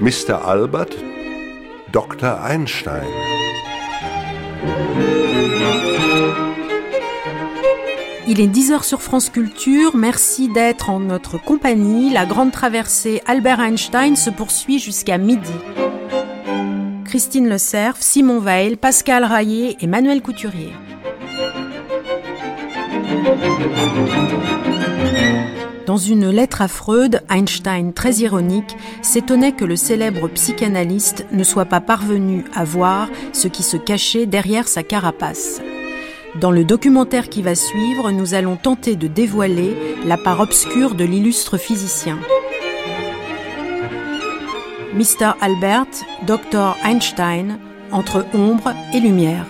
Mr. Albert, Dr. Einstein. Il est 10h sur France Culture. Merci d'être en notre compagnie. La grande traversée Albert Einstein se poursuit jusqu'à midi. Christine Le Cerf, Simon Veil, Pascal Raillet et Manuel Couturier. Dans une lettre à Freud, Einstein, très ironique, s'étonnait que le célèbre psychanalyste ne soit pas parvenu à voir ce qui se cachait derrière sa carapace. Dans le documentaire qui va suivre, nous allons tenter de dévoiler la part obscure de l'illustre physicien. Mr. Albert, Dr. Einstein, entre ombre et lumière.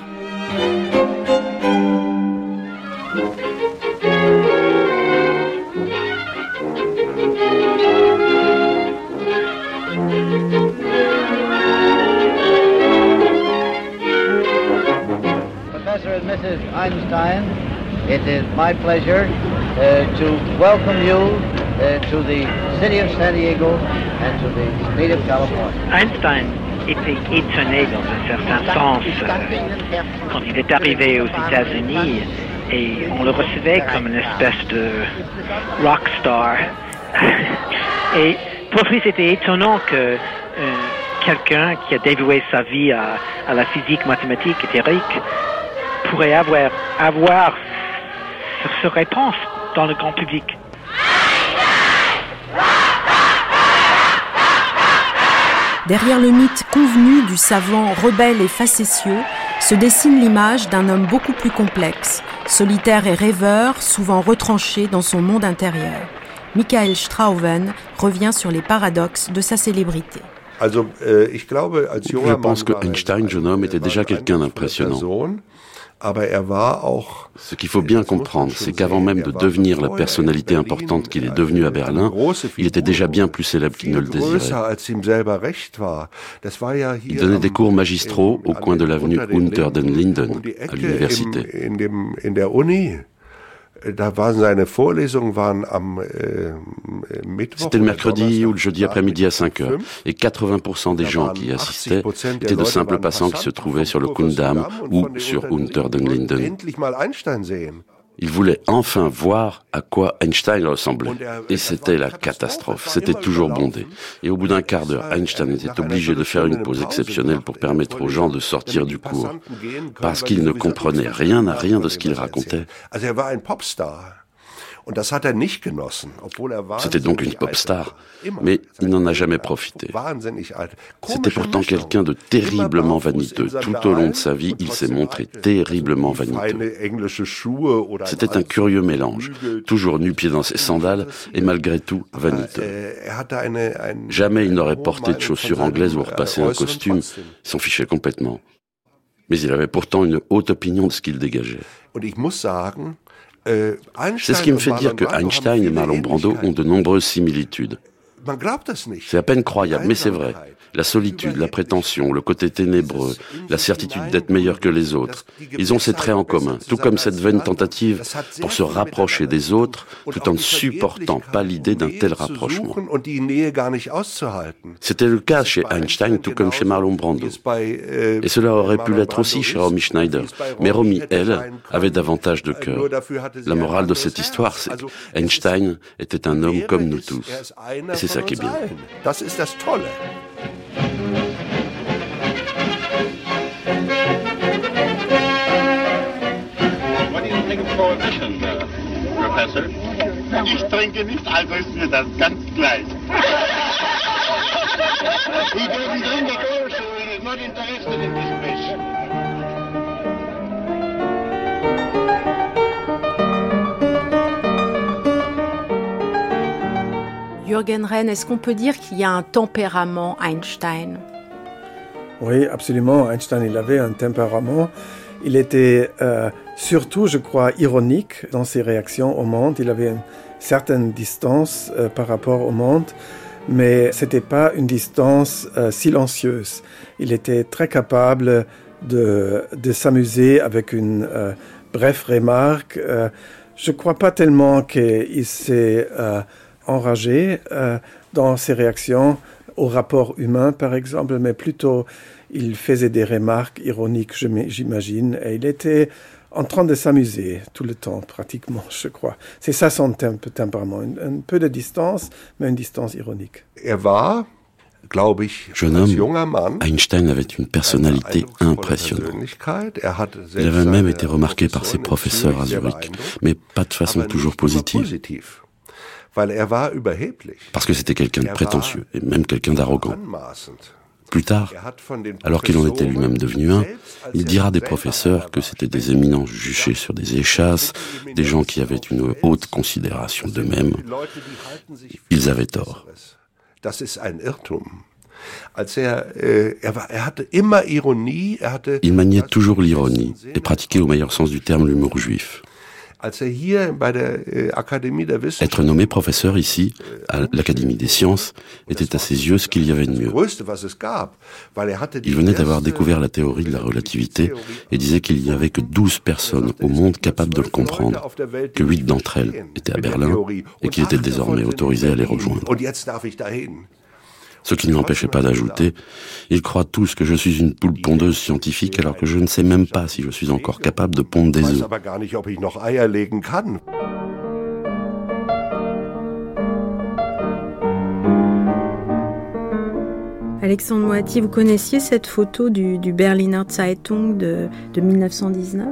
It is my pleasure uh, to welcome you uh, to the city of San Diego and to the state of California. Einstein était étonné dans un certain sens euh, quand il est arrivé aux États-Unis et on le recevait comme une espèce de rock star. et pour lui, c'était étonnant que euh, quelqu'un qui a dévoué sa vie à, à la physique mathématique et théorique pourrait avoir, avoir réponse dans le grand public. Derrière le mythe convenu du savant rebelle et facétieux se dessine l'image d'un homme beaucoup plus complexe, solitaire et rêveur, souvent retranché dans son monde intérieur. Michael Strauven revient sur les paradoxes de sa célébrité. Äh, Je pense que Einstein, jeune homme, était déjà quelqu'un d'impressionnant. Er Ce qu'il faut bien comprendre, c'est qu'avant même de devenir la personnalité importante qu'il est devenu à Berlin, il était déjà bien plus célèbre qu'il ne le désirait. Il donnait des cours magistraux au coin de l'avenue Unter den Linden à l'université. Äh, C'était le mercredi ou le jeudi après-midi à 5 heures. Et 80% des gens qui assistaient étaient de simples passants qui se trouvaient sur le Kundam ou sur Unter den Linden. Il voulait enfin voir à quoi Einstein ressemblait. Et c'était la catastrophe. C'était toujours bondé. Et au bout d'un quart d'heure, Einstein était obligé de faire une pause exceptionnelle pour permettre aux gens de sortir du cours. Parce qu'il ne comprenait rien à rien de ce qu'il racontait. Er C'était donc une pop star, mais il n'en a jamais profité. C'était pourtant quelqu'un de terriblement vaniteux. Tout au long de sa vie, il s'est montré terriblement vaniteux. C'était un curieux mélange, toujours nu-pied dans ses sandales et malgré tout vaniteux. Er jamais il n'aurait porté de chaussures anglaises ou repassé un costume, il s'en fichait complètement. Mais il avait pourtant une haute opinion de ce qu'il dégageait. C'est ce qui me fait dire que Einstein et Marlon Brando ont de nombreuses similitudes. C'est à peine croyable, mais c'est vrai. La solitude, la prétention, le côté ténébreux, la certitude d'être meilleur que les autres, ils ont ces traits en commun, tout comme cette vaine tentative pour se rapprocher des autres tout en ne supportant pas l'idée d'un tel rapprochement. C'était le cas chez Einstein tout comme chez Marlon Brando. Et cela aurait pu l'être aussi chez Romy Schneider. Mais Romy, elle, avait davantage de cœur. La morale de cette histoire, c'est qu'Einstein était un homme comme nous tous. Et c'est ça qui est bien. Prohibition, uh, Professor. Ich trinke nicht, also ist mir das ganz gleich. He doesn't drink at all, so he is not interested in this fish. Jürgen Renn, est-ce qu'on peut dire qu'il y a un tempérament Einstein? Oui, absolument. Einstein, il avait un tempérament. Il était euh, surtout, je crois, ironique dans ses réactions au monde. Il avait une certaine distance euh, par rapport au monde, mais c'était pas une distance euh, silencieuse. Il était très capable de, de s'amuser avec une brève remarque. je crois pas tellement qu'il s'est enragé dans ses réactions au rapport humain, par exemple, mais plutôt il faisait des remarques ironiques, j'imagine, et il était en train de s'amuser tout le temps, pratiquement, je crois. C'est ça son tempérament, un, un, peu de distance, mais une distance ironique. Er war, Jeune homme, Einstein avait une personnalité impressionnante. Il avait même été remarqué par ses professeurs à Zurich, mais pas de façon toujours positive. Parce que c'était quelqu'un de prétentieux et même quelqu'un d'arrogant. Plus tard, alors qu'il en était lui-même devenu un, il dira des professeurs que c'était des éminents juchés sur des échasses, des gens qui avaient une haute considération d'eux-mêmes. Ils avaient tort. Il maniait toujours l'ironie et pratiquait au meilleur sens du terme l'humour juif. Äh, Être nommé professeur ici, à l'Académie des sciences, était à ses yeux ce qu'il y avait de mieux. Il venait d'avoir découvert la théorie de la relativité et disait qu'il n'y avait que 12 personnes au monde capables de le comprendre, que 8 d'entre elles étaient à Berlin et qu'il était désormais autorisé à les rejoindre. Ce qui ne l'empêchait pas d'ajouter, ils croient tous que je suis une poule pondeuse scientifique alors que je ne sais même pas si je suis encore capable de pondre des œufs. Alexandre Moati, vous connaissiez cette photo du, Berliner Zeitung de, 1919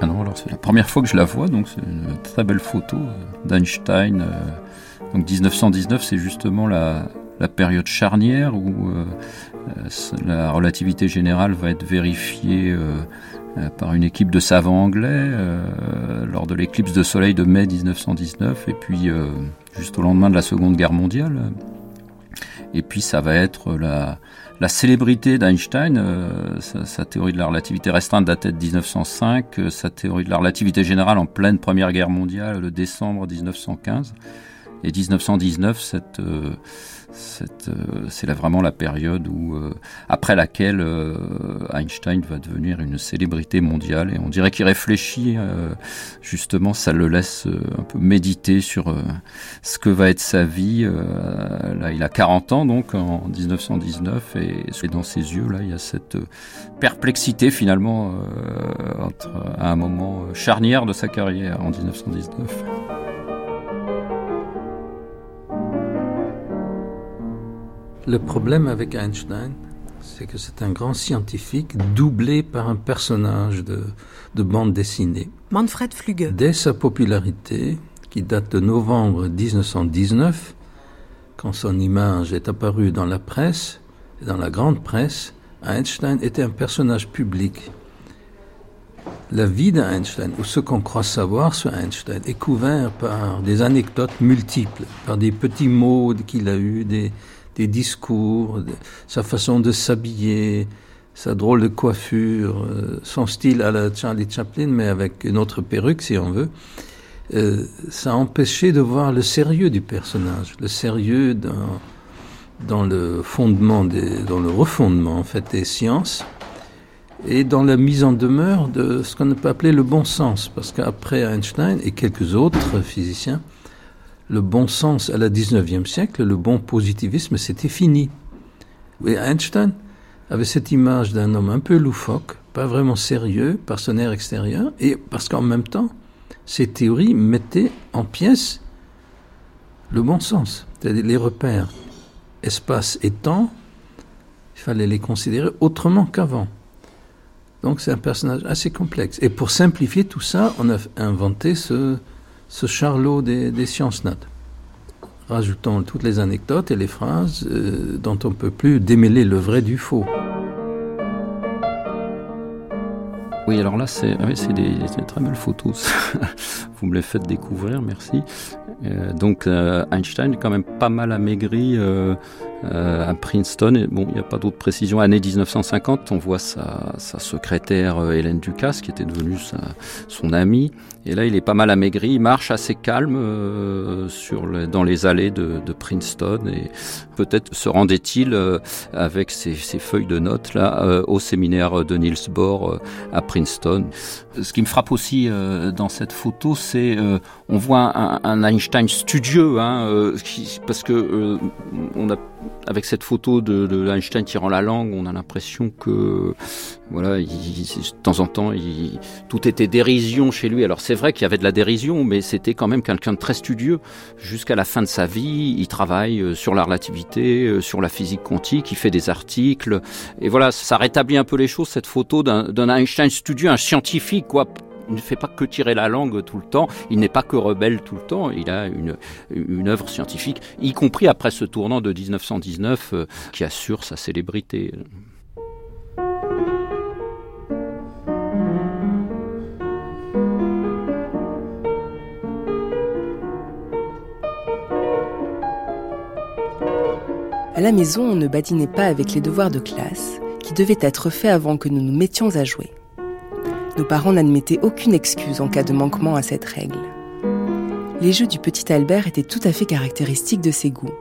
Ah non, alors c'est la première fois que je la vois, donc c'est une très belle photo d'Einstein. Euh, donc 1919, c'est justement la, la période charnière où euh, la relativité générale va être vérifiée euh, euh, par une équipe de savants anglais lors de l'éclipse de soleil de mai 1919 et puis juste au lendemain de la Seconde Guerre mondiale. Et puis ça va être la, la célébrité d'Einstein, sa, théorie de la relativité restreinte datait de 1905, sa théorie de la relativité générale en pleine Première Guerre mondiale, le décembre 1915. Et 1919, cette, euh, c'est vraiment la période où, euh, après laquelle euh, Einstein va devenir une célébrité mondiale. Et on dirait qu'il réfléchit, justement, ça le laisse un peu méditer sur ce que va être sa vie. là, il a 40 ans, donc, en 1919, et, dans ses yeux, là, il y a cette perplexité, finalement, entre, à un moment charnière de sa carrière en 1919. Le problème avec Einstein, c'est que c'est un grand scientifique doublé par un personnage de, bande dessinée. Manfred Flügge. Dès sa popularité, qui date de novembre 1919, quand son image est apparue dans la presse, dans la grande presse, Einstein était un personnage public. La vie d'Einstein, ou ce qu'on croit savoir sur Einstein, est couvert par des anecdotes multiples, par des petits mots qu'il a eus, des, des discours, sa façon de s'habiller, sa drôle de coiffure, euh, son style à la Charlie Chaplin, mais avec une autre perruque, si on veut, euh, ça a empêché de voir le sérieux du personnage, le sérieux dans, dans le fondement, dans le refondement en fait des sciences et dans la mise en demeure de ce qu'on peut appeler le bon sens, parce qu'après Einstein et quelques autres physiciens, le bon sens à la 19e siècle, le bon positivisme, c'était fini. Et Einstein avait cette image d'un homme un peu loufoque, pas vraiment sérieux, par son air extérieur, et parce qu'en même temps, ses théories mettaient en pièces le bon sens, c'est-à-dire les repères espace et temps, il fallait les considérer autrement qu'avant. Donc c'est un personnage assez complexe. Et pour simplifier tout ça, on a inventé ce, ce charlot des, sciences nat, rajoutant toutes les anecdotes et les phrases euh, dont on ne peut plus démêler le vrai du faux. Oui, alors là, c'est ah des, très belles photos. Vous me les faites découvrir, merci. Euh, donc, euh, Einstein est quand même pas mal amaigri à Princeton. Et, bon, il n'y a pas d'autres précisions. Année 1950, on voit sa, secrétaire Hélène Ducasse, qui était devenue son amie. Et là, il est pas mal amaigri, il marche assez calme euh, sur dans les allées de, Princeton. Et peut-être se rendait-il euh, avec ses, feuilles de notes là euh, au séminaire de Niels Bohr à Princeton. Ce qui me frappe aussi dans cette photo, c'est on voit un, Einstein studieux, hein, parce que on a avec cette photo de, Einstein tirant la langue, on a l'impression que, voilà, de temps en temps, tout était dérision chez lui. Alors c'est vrai qu'il y avait de la dérision, mais c'était quand même quelqu'un de très studieux. Jusqu'à la fin de sa vie, il travaille euh, sur la relativité, euh, sur la physique quantique, il fait des articles. Et voilà, ça rétablit un peu les choses, cette photo d'un Einstein studieux, un scientifique, quoi, ne fait pas que tirer la langue tout le temps, il n'est pas que rebelle tout le temps, il a une, une œuvre scientifique, y compris après ce tournant de 1919 euh, qui assure sa célébrité. À la maison, on ne badinait pas avec les devoirs de classe, qui devaient être faits avant que nous nous mettions à jouer. Nos parents n'admettaient aucune excuse en cas de manquement à cette règle. Les jeux du petit Albert étaient tout à fait caractéristiques de ses goûts.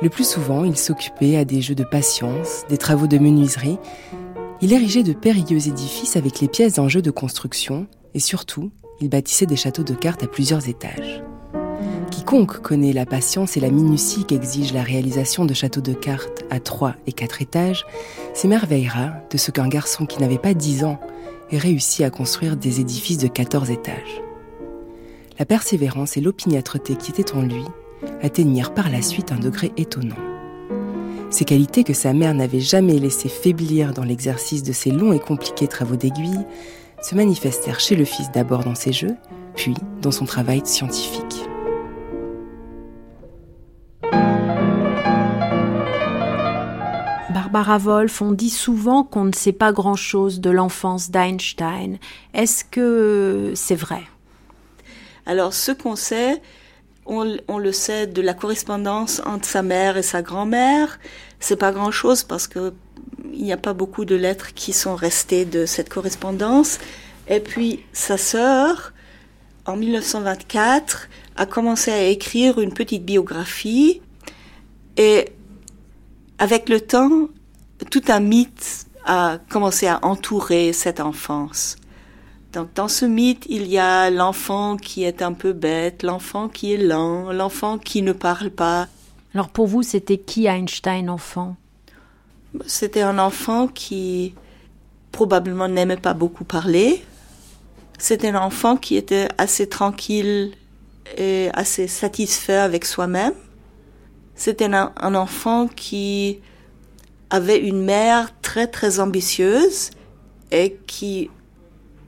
Le plus souvent, il s'occupait à des jeux de patience, des travaux de menuiserie. Il érigeait de périlleux édifices avec les pièces d'un jeu de construction et surtout, il bâtissait des châteaux de cartes à plusieurs étages. Quiconque connaît la patience et la minutie qu'exige la réalisation de châteaux de cartes à trois et quatre étages s'émerveillera de ce qu'un garçon qui n'avait pas dix ans et réussit à construire des édifices de 14 étages. La persévérance et l'opiniâtreté qui étaient en lui atteignirent par la suite un degré étonnant. Ces qualités que sa mère n'avait jamais laissé faiblir dans l'exercice de ses longs et compliqués travaux d'aiguille se manifestèrent chez le fils d'abord dans ses jeux, puis dans son travail scientifique. Barbara Wolf, on dit souvent qu'on ne sait pas grand-chose de l'enfance d'Einstein. Est-ce que c'est vrai? Alors, ce qu'on sait, on, le sait de la correspondance entre sa mère et sa grand-mère. C'est pas grand-chose parce que il n'y a pas beaucoup de lettres qui sont restées de cette correspondance. Et puis, sa sœur, en 1924, a commencé à écrire une petite biographie. Et avec le temps, tout un mythe a commencé à entourer cette enfance. Donc dans ce mythe, il y a l'enfant qui est un peu bête, l'enfant qui est lent, l'enfant qui ne parle pas. Alors pour vous, c'était qui Einstein enfant? C'était un enfant qui probablement n'aimait pas beaucoup parler. C'était un enfant qui était assez tranquille et assez satisfait avec soi-même. C'était un, un enfant qui avait une mère très très ambitieuse et qui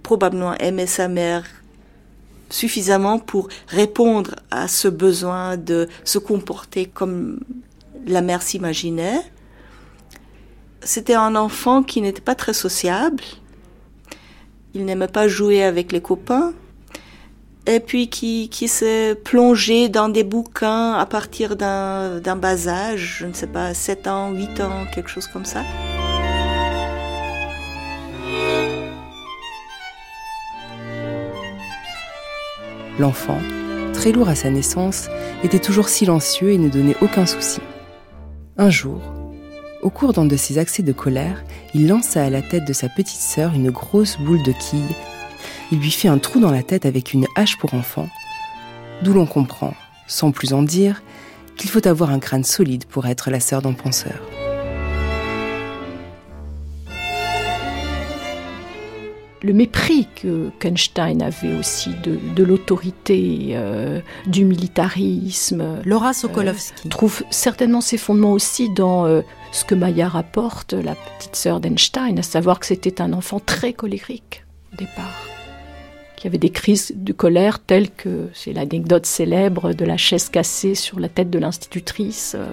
probablement aimait sa mère suffisamment pour répondre à ce besoin de se comporter comme la mère s'imaginait. C'était un enfant qui n'était pas très sociable. Il n'aimait pas jouer avec les copains et puis qui, qui s'est plongé dans des bouquins à partir d'un bas âge, je ne sais pas, 7 ans, 8 ans, quelque chose comme ça. L'enfant, très lourd à sa naissance, était toujours silencieux et ne donnait aucun souci. Un jour, au cours d'un de ses accès de colère, il lança à la tête de sa petite sœur une grosse boule de quilles il lui fait un trou dans la tête avec une hache pour enfant, d'où l'on comprend, sans plus en dire, qu'il faut avoir un crâne solide pour être la sœur d'un penseur. le mépris que Einstein avait aussi de, l'autorité, euh, du militarisme. Laura Sokolovsky euh, trouve certainement ses fondements aussi dans euh, ce que Maya rapporte, la petite sœur d'Einstein, à savoir que c'était un enfant très colérique au départ qui avait des crises de colère telles que c'est l'anecdote célèbre de la chaise cassée sur la tête de l'institutrice, euh,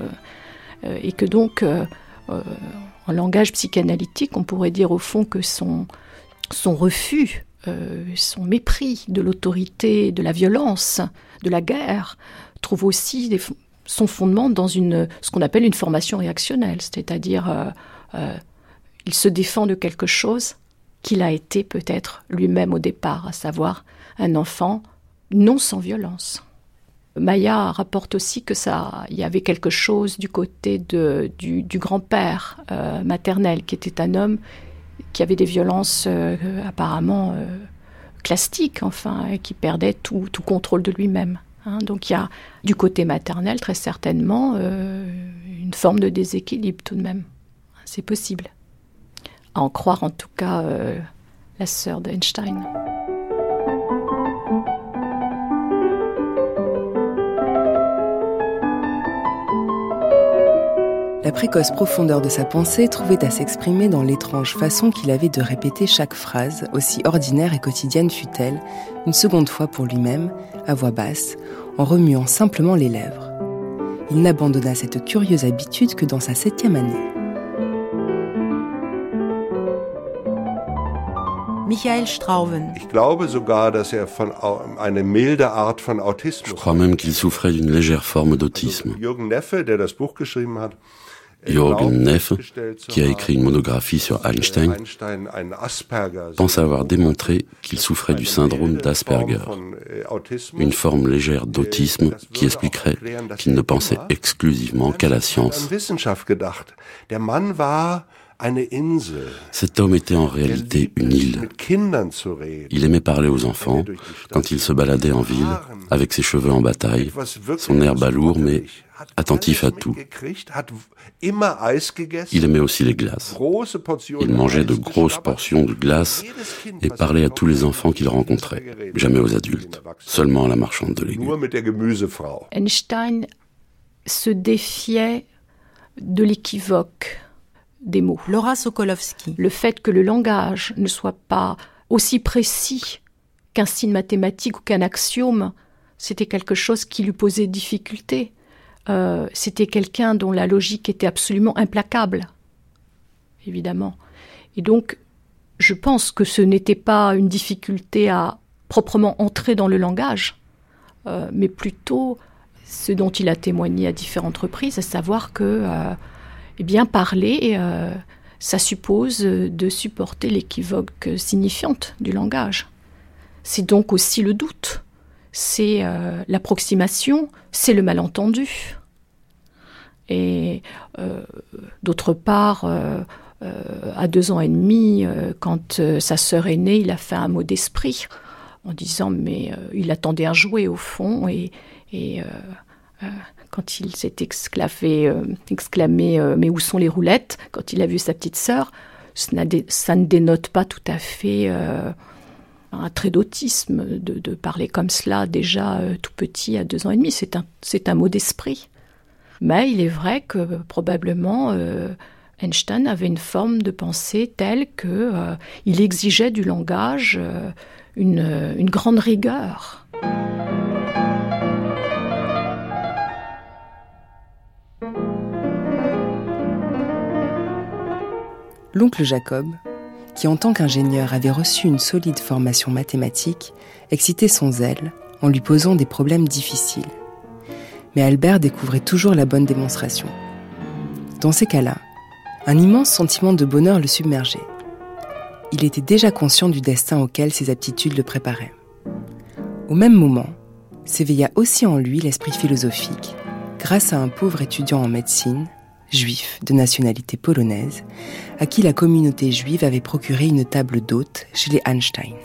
euh, et que donc, euh, en langage psychanalytique, on pourrait dire au fond que son, refus, son mépris de l'autorité, de la violence, de la guerre, trouve aussi son fondement dans ce qu'on appelle une formation réactionnelle, c'est-à-dire il se défend de quelque chose qu'il a été peut-être lui-même au départ, à savoir un enfant non sans violence. Maya rapporte aussi que ça, il y avait quelque chose du côté de, du, grand-père euh, maternel, qui était un homme qui avait des violences euh, apparemment euh, classiques, enfin, et qui perdait tout, contrôle de lui-même. Hein. Donc il y a du côté maternel très certainement une forme de déséquilibre tout de même. C'est possible. En croire en tout cas euh, la sœur d'Einstein. La précoce profondeur de sa pensée trouvait à s'exprimer dans l'étrange façon qu'il avait de répéter chaque phrase, aussi ordinaire et quotidienne fut-elle, une seconde fois pour lui-même, à voix basse, en remuant simplement les lèvres. Il n'abandonna cette curieuse habitude que dans sa septième année. Von Autismus. Je crois même qu'il souffrait d'une légère forme d'autisme. Jürgen Neffe, der das Buch geschrieben hat, Jürgen Neff, qui a écrit une monographie sur Einstein, pense avoir démontré qu'il souffrait du syndrome d'Asperger, une forme légère d'autisme qui expliquerait qu'il ne pensait exclusivement qu'à la science. Cet homme était en réalité une île. Il aimait parler aux enfants quand il se baladait en ville, avec ses cheveux en bataille, son air balourd mais attentif à tout. Il aimait aussi les glaces. Il mangeait de grosses portions de glace et parlait à tous les enfants qu'il rencontrait, jamais aux adultes, seulement à la marchande de légumes. Einstein se défiait de l'équivoque des mots. Laura Sokolowski. Le fait que le langage ne soit pas aussi précis qu'un signe mathématique ou qu'un axiome, c'était quelque chose qui lui posait difficulté. Euh, c'était quelqu'un dont la logique était absolument implacable, évidemment. Et donc, je pense que ce n'était pas une difficulté à proprement entrer dans le langage, euh, mais plutôt ce dont il a témoigné à différentes reprises, à savoir que euh, eh bien, parler, euh, ça suppose de supporter l'équivoque signifiante du langage. C'est donc aussi le doute, c'est euh, l'approximation, c'est le malentendu. Et euh, d'autre part, à deux ans et demi, quand sa sœur est née, il a fait un mot d'esprit en disant mais il attendait un jouet au fond et quand il s'est exclamé, euh, exclamé euh, Mais où sont les roulettes? Quand il a vu sa petite sœur, ça, ne dénote pas tout à fait euh, un trait d'autisme de, parler comme cela déjà tout petit à deux ans et demi. C'est un, mot d'esprit. Mais il est vrai que probablement Einstein avait une forme de pensée telle que il exigeait du langage une grande rigueur. L'oncle Jacob, qui en tant qu'ingénieur avait reçu une solide formation mathématique, excitait son zèle en lui posant des problèmes difficiles. Mais Albert découvrait toujours la bonne démonstration. Dans ces cas-là, un immense sentiment de bonheur le submergeait. Il était déjà conscient du destin auquel ses aptitudes le préparaient. Au même moment, s'éveilla aussi en lui l'esprit philosophique, grâce à un pauvre étudiant en médecine juif de nationalité polonaise, à qui la communauté juive avait procuré une table d'hôte chez les Einstein.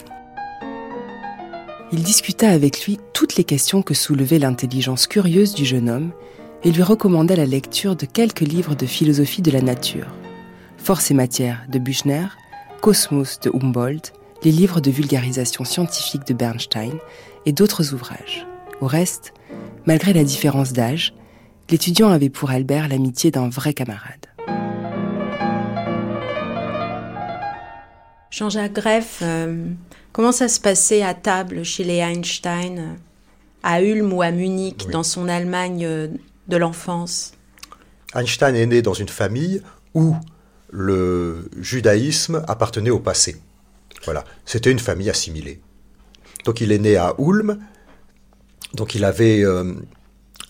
Il discuta avec lui toutes les questions que soulevait l'intelligence curieuse du jeune homme et lui recommanda la lecture de quelques livres de philosophie de la nature. Force et matière de Büchner, Cosmos de Humboldt, les livres de vulgarisation scientifique de Bernstein et d'autres ouvrages. Au reste, malgré la différence d'âge, l'étudiant avait pour Albert l'amitié d'un vrai camarade. Jean-Jacques Greff, euh, comment ça se passait à table chez les Einstein, à Ulm ou à Munich, dans son Allemagne euh, de l'enfance? Einstein est né dans une famille où le judaïsme appartenait au passé. Voilà, c'était une famille assimilée. Donc il est né à Ulm, donc il avait euh,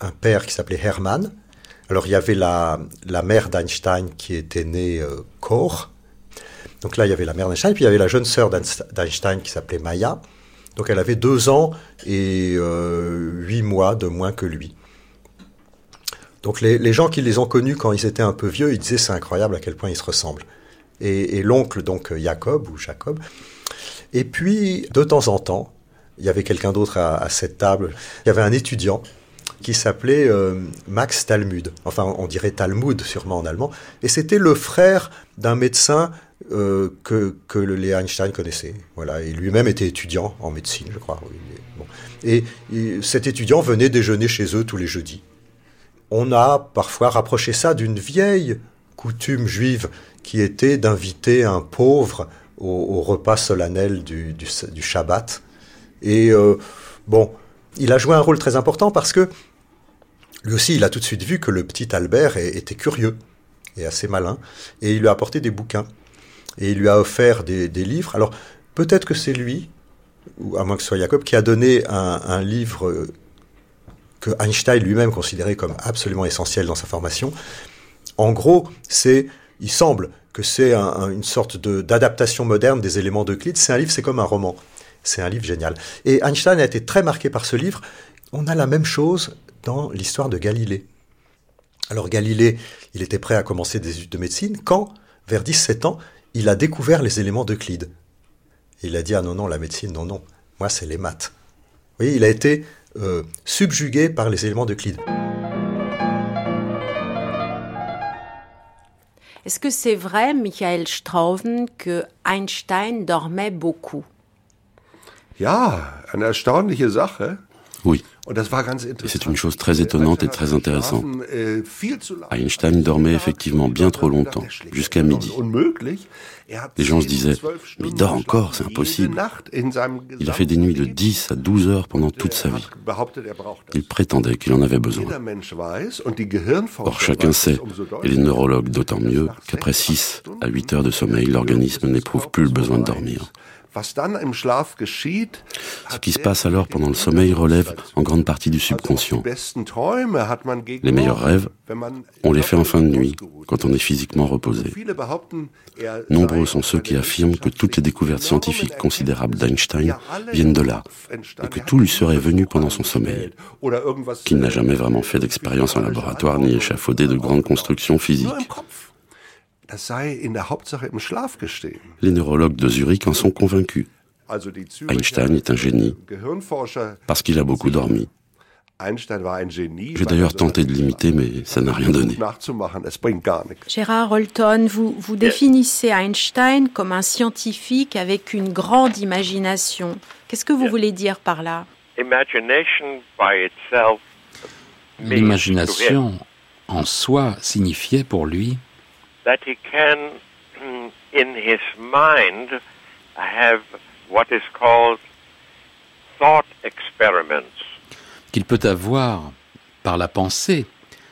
un père qui s'appelait Hermann. Alors il y avait la, la mère d'Einstein qui était née euh. Donc là, il y avait la mère d'Einstein, puis il y avait la jeune sœur d'Einstein qui s'appelait Maya. Donc elle avait deux ans et euh, huit mois de moins que lui. Donc les, gens qui les ont connus quand ils étaient un peu vieux, ils disaient c'est incroyable à quel point ils se ressemblent. Et, l'oncle, donc Jacob ou Jacob. Et puis, de temps en temps, il y avait quelqu'un d'autre à, cette table. Il y avait un étudiant qui s'appelait euh, Max Talmud. Enfin, on dirait Talmud sûrement en allemand. Et c'était le frère d'un médecin euh, que, que le Léa Einstein connaissait. Voilà, et lui-même était étudiant en médecine, je crois. Et, et, cet étudiant venait déjeuner chez eux tous les jeudis. On a parfois rapproché ça d'une vieille coutume juive qui était d'inviter un pauvre au, repas solennel du, du, Shabbat. Et euh, bon, il a joué un rôle très important parce que lui aussi, il a tout de suite vu que le petit Albert était curieux et assez malin, et il lui a apporté des bouquins, et il lui a offert des, livres. Alors, peut-être que c'est lui, ou à moins que ce soit Jacob, qui a donné un, livre que Einstein lui-même considérait comme absolument essentiel dans sa formation. En gros, c'est, il semble que c'est une sorte d'adaptation moderne des éléments d'Euclide. C'est un livre, c'est comme un roman. C'est un livre génial. Et Einstein a été très marqué par ce livre. On a la même chose dans l'histoire de Galilée. Alors Galilée, il était prêt à commencer des études de médecine quand, vers 17 ans, il a découvert les éléments d'Euclide. Il a dit, ah non, non, la médecine, non, non, moi c'est les maths. Vous voyez, il a été euh, subjugué par les éléments d'Euclide. Est-ce que c'est vrai, Michael Strauven, que Einstein dormait beaucoup? Ja, eine erstaunliche Sache. Oui. C'est une chose très étonnante et très intéressante. Einstein dormait effectivement bien trop longtemps, jusqu'à midi. Les gens se disaient, mais il dort encore, c'est impossible. Il a fait des nuits de 10 à 12 heures pendant toute sa vie. Il prétendait qu'il en avait besoin. Or, chacun sait, et les neurologues d'autant mieux, qu'après 6 à 8 heures de sommeil, l'organisme n'éprouve plus le besoin de dormir. Ce qui se passe alors pendant le sommeil relève en grande partie du subconscient. Les meilleurs rêves, on les fait en fin de nuit, quand on est physiquement reposé. Er Nombreux sont ceux qui affirment que toutes les découvertes scientifiques considérables d'Einstein viennent de là, et que tout lui serait venu pendant son sommeil, qu'il n'a jamais vraiment fait d'expérience en laboratoire ni échafaudé de grandes constructions physiques. Les neurologues de Zurich en sont convaincus. Einstein est un génie parce qu'il a beaucoup dormi. J'ai d'ailleurs tenté de l'imiter, mais ça n'a rien donné. Gérard Holton, vous, vous définissez Einstein comme un scientifique avec une grande imagination. Qu'est-ce que vous voulez dire par là? L'imagination en soi signifiait pour lui that he can, in his mind, have what is called thought experiments. Qu'il peut avoir, par la pensée,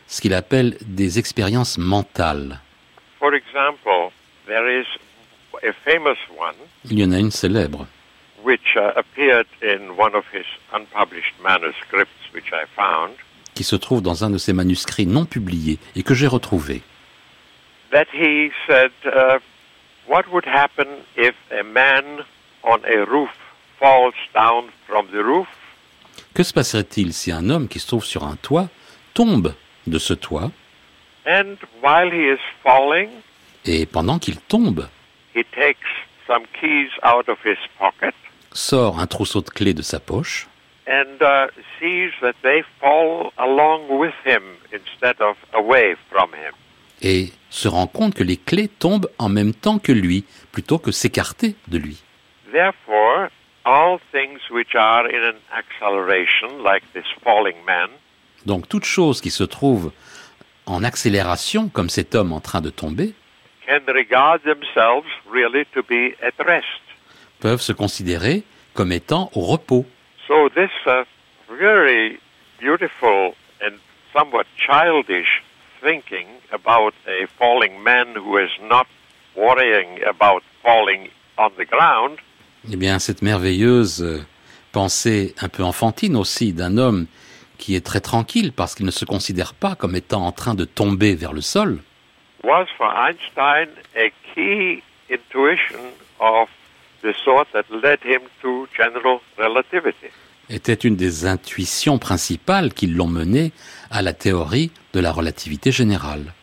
ce qu'il appelle des expériences mentales. For example, there is a famous one. Il y en a une célèbre. Which uh, appeared in one of his unpublished manuscripts, which I found. Qui se trouve dans un de ses manuscrits non publiés et que j'ai retrouvé that he said, uh, what would happen if a man on a roof falls down from the roof? Que se passerait-il si un homme qui se trouve sur un toit tombe de ce toit? And while he is falling, et pendant qu'il tombe, he takes some keys out of his pocket, sort un trousseau de clés de sa poche, and uh, sees that they fall along with him instead of away from him. Et se rend compte que les clés tombent en même temps que lui, plutôt que s'écarter de lui. Donc toute chose qui se trouve en accélération, comme cet homme en train de tomber, peuvent se considérer comme étant au repos. So this uh, very beautiful and somewhat childish thinking about a falling man who is not worrying about falling on the ground. Eh bien, cette merveilleuse euh, pensée un peu enfantine aussi d'un homme qui est très tranquille parce qu'il ne se considère pas comme étant en train de tomber vers le sol. Was for Einstein a key intuition of the sort that led him to general relativity était une des intuitions principales qui l'ont mené à la théorie de la relativité générale.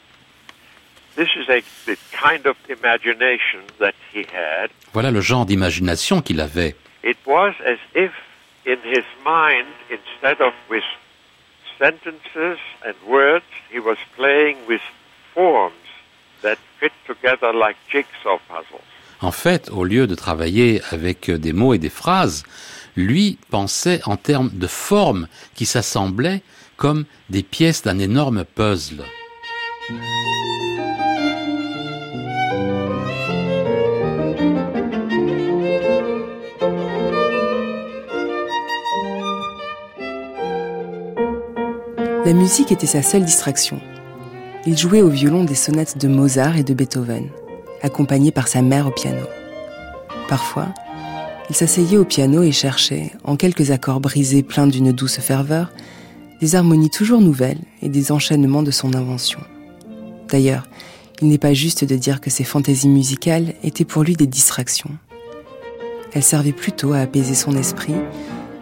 Voilà le genre d'imagination qu'il avait. sentences and words, he was playing with forms that fit together like jigsaw puzzles. En fait, au lieu de travailler avec des mots et des phrases, lui pensait en termes de formes qui s'assemblaient comme des pièces d'un énorme puzzle. La musique était sa seule distraction. Il jouait au violon des sonates de Mozart et de Beethoven, accompagné par sa mère au piano. Parfois, il s'asseyait au piano et cherchait, en quelques accords brisés pleins d'une douce ferveur, des harmonies toujours nouvelles et des enchaînements de son invention. D'ailleurs, il n'est pas juste de dire que ses fantaisies musicales étaient pour lui des distractions. Elles servaient plutôt à apaiser son esprit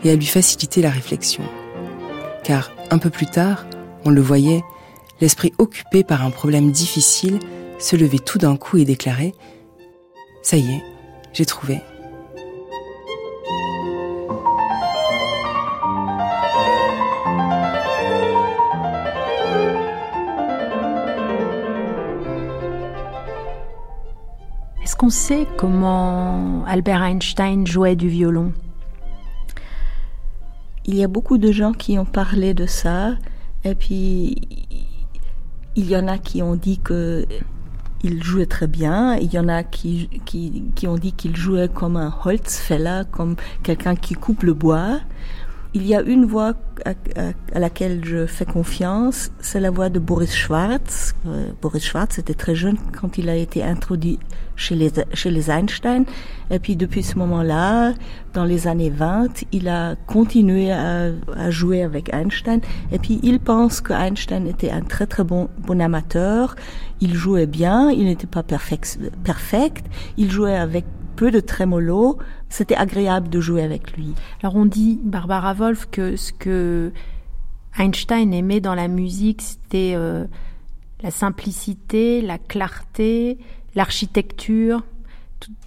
et à lui faciliter la réflexion. Car, un peu plus tard, on le voyait, l'esprit occupé par un problème difficile se levait tout d'un coup et déclarait ⁇ Ça y est, j'ai trouvé ⁇ Est-ce qu'on sait comment Albert Einstein jouait du violon? Il y a beaucoup de gens qui ont parlé de ça, et puis il y en a qui ont dit que il jouait très bien. Il y en a qui, qui, qui ont dit qu'il jouait comme un Holzfäller, comme quelqu'un qui coupe le bois. Il y a une voix à, laquelle je fais confiance, c'est la voix de Boris Schwarz. Euh, Boris Schwarz était très jeune quand il a été introduit chez les, chez les Einstein. Et puis depuis ce moment-là, dans les années 20, il a continué à, à, jouer avec Einstein. Et puis il pense que Einstein était un très très bon, bon amateur. Il jouait bien, il n'était pas perfect, perfect. Il jouait avec peu de trémolo. C'était agréable de jouer avec lui. Alors on dit, Barbara Wolf, que ce que Einstein aimait dans la musique, c'était euh, la simplicité, la clarté, l'architecture,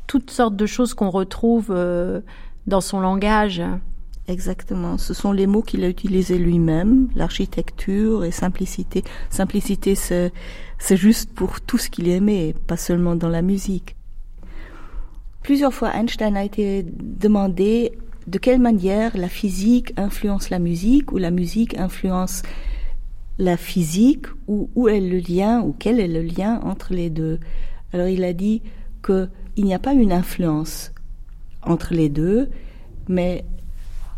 toutes sortes de choses qu'on retrouve euh, dans son langage. Exactement. Ce sont les mots qu'il a utilisés lui-même, l'architecture et simplicité. Simplicité, c'est, c'est juste pour tout ce qu'il aimait, pas seulement dans la musique. Plusieurs fois, Einstein a été demandé de quelle manière la physique influence la musique ou la musique influence la physique ou où est le lien ou quel est le lien entre les deux. Alors il a dit qu'il n'y a pas une influence entre les deux, mais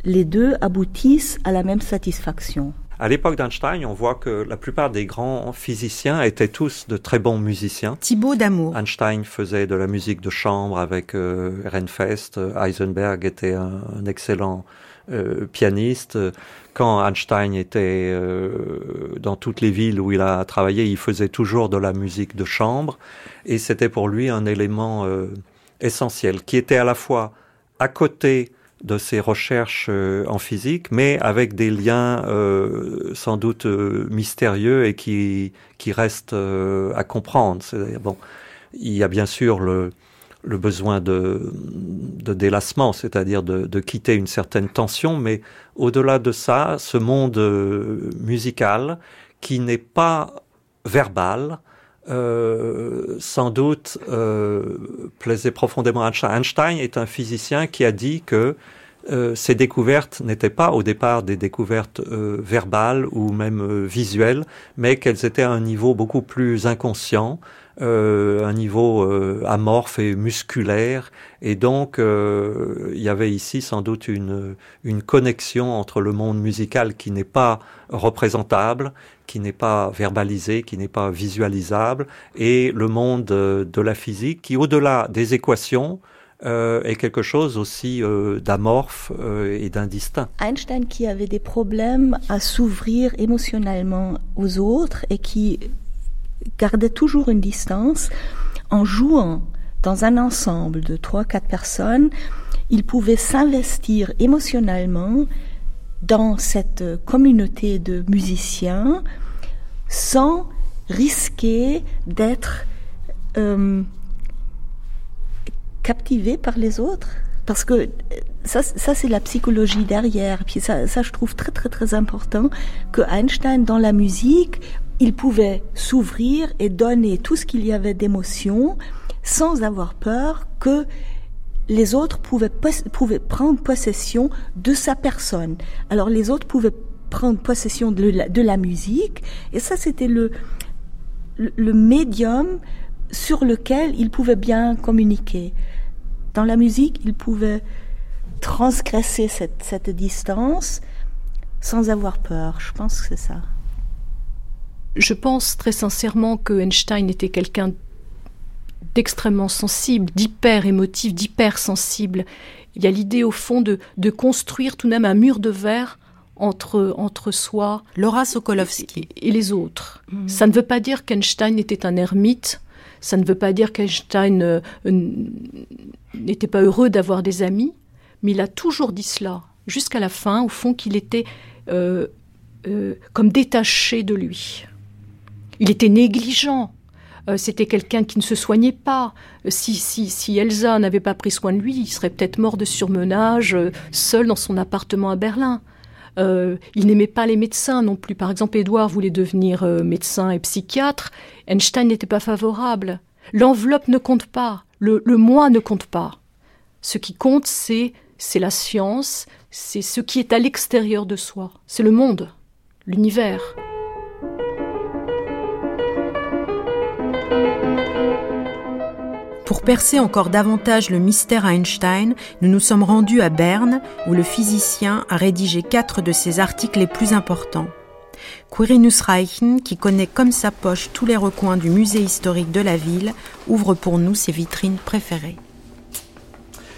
les deux aboutissent à la même satisfaction. À l'époque d'Einstein, on voit que la plupart des grands physiciens étaient tous de très bons musiciens. Thibaut Damour. Einstein faisait de la musique de chambre avec euh, Renfest. Heisenberg était un, excellent euh, pianiste. Quand Einstein était euh, dans toutes les villes où il a travaillé, il faisait toujours de la musique de chambre. Et c'était pour lui un élément essentiel qui était à la fois à côté de ses recherches euh, en physique, mais avec des liens euh, sans doute euh, mystérieux et qui, qui restent à comprendre. Bon, il y a bien sûr le, le besoin de, de délassement, c'est-à-dire de, de, quitter une certaine tension, mais au-delà de ça, ce monde musical qui n'est pas verbal, euh, sans doute euh, plaisait profondément à Einstein. Est un physicien qui a dit que euh, ces découvertes n'étaient pas au départ des découvertes euh, verbales ou même euh, visuelles, mais qu'elles étaient à un niveau beaucoup plus inconscient, un niveau amorphe et musculaire. Et donc, il y avait ici sans doute une, une connexion entre le monde musical qui n'est pas représentable, qui n'est pas verbalisé, qui n'est pas visualisable, et le monde de la physique qui, au-delà des équations, euh, est quelque chose aussi euh, d'amorphe euh, et d'indistinct. Einstein qui avait des problèmes à s'ouvrir émotionnellement aux autres et qui gardait toujours une distance en jouant dans un ensemble de trois quatre personnes, il pouvait s'investir émotionnellement dans cette communauté de musiciens sans risquer d'être euh, captivé par les autres. Parce que ça, ça c'est la psychologie derrière. Puis ça, ça, je trouve très très très important que Einstein dans la musique, il pouvait s'ouvrir et donner tout ce qu'il y avait d'émotion sans avoir peur que les autres pouvaient, pouvaient prendre possession de sa personne. Alors les autres pouvaient prendre possession de la, musique et ça c'était le, médium sur lequel il pouvait bien communiquer. Dans la musique, il pouvait transgresser cette distance sans avoir peur. Je pense que c'est ça. Je pense très sincèrement que Einstein était quelqu'un d'extrêmement sensible, d'hyper émotif, d'hyper sensible. Il y a l'idée au fond de, de, construire tout de même un mur de verre entre, entre soi, Laura Sokolovski et, et les autres. Mmh. Ça ne veut pas dire qu'Einstein était un ermite, ça ne veut pas dire qu'Einstein euh, n'était pas heureux d'avoir des amis, mais il a toujours dit cela, jusqu'à la fin, au fond, qu'il était euh, euh, comme détaché de lui. Il était négligent. Euh, C'était quelqu'un qui ne se soignait pas. Si, si, si Elsa n'avait pas pris soin de lui, il serait peut-être mort de surmenage, euh, seul dans son appartement à Berlin. Euh, il n'aimait pas les médecins non plus. Par exemple, Édouard voulait devenir euh, médecin et psychiatre. Einstein n'était pas favorable. L'enveloppe ne compte pas. Le, le moi ne compte pas. Ce qui compte, c'est c'est la science, c'est ce qui est à l'extérieur de soi, c'est le monde, l'univers. Pour percer encore davantage le mystère Einstein, nous nous sommes rendus à Berne, où le physicien a rédigé quatre de ses articles les plus importants. Quirinus Reichen, qui connaît comme sa poche tous les recoins du musée historique de la ville, ouvre pour nous ses vitrines préférées.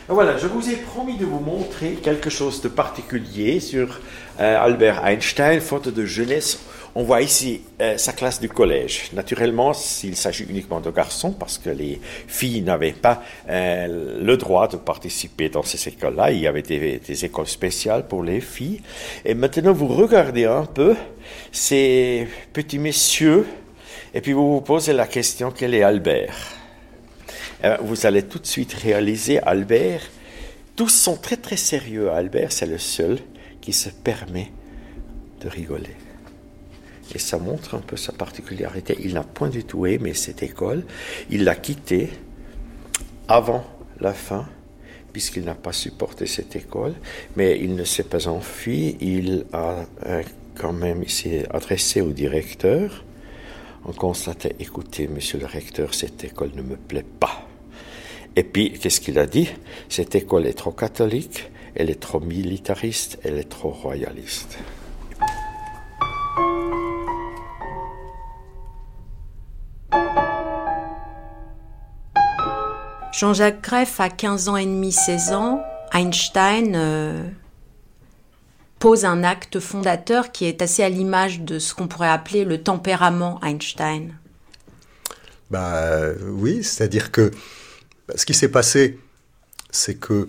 Voilà, je vous ai promis de vous montrer quelque chose de particulier sur euh, Albert Einstein, faute de jeunesse. On voit ici euh, sa classe du collège. Naturellement, s'il s'agit uniquement de garçons, parce que les filles n'avaient pas euh, le droit de participer dans ces écoles-là. Il y avait des, écoles spéciales pour les filles. Et maintenant, vous regardez un peu ces petits messieurs, et puis vous vous posez la question, quel est Albert? Euh, vous allez tout de suite réaliser Albert. Tous sont très très sérieux. Albert, c'est le seul qui se permet de rigoler. Et ça montre un peu sa particularité. Il n'a point du tout aimé cette école. Il l'a quittée avant la fin, puisqu'il n'a pas supporté cette école. Mais il ne s'est pas enfui. Il a euh, quand même s'est adressé au directeur. On constatait, écoutez, monsieur le recteur, cette école ne me plaît pas. Et puis, qu'est-ce qu'il a dit? Cette école est trop catholique, elle est trop militariste, elle est trop royaliste. Jean-Jacques Greff a 15 ans et demi, 16 ans. Einstein euh, pose un acte fondateur qui est assez à l'image de ce qu'on pourrait appeler le tempérament Einstein. Bah oui, c'est-à-dire que ce qui s'est passé, c'est que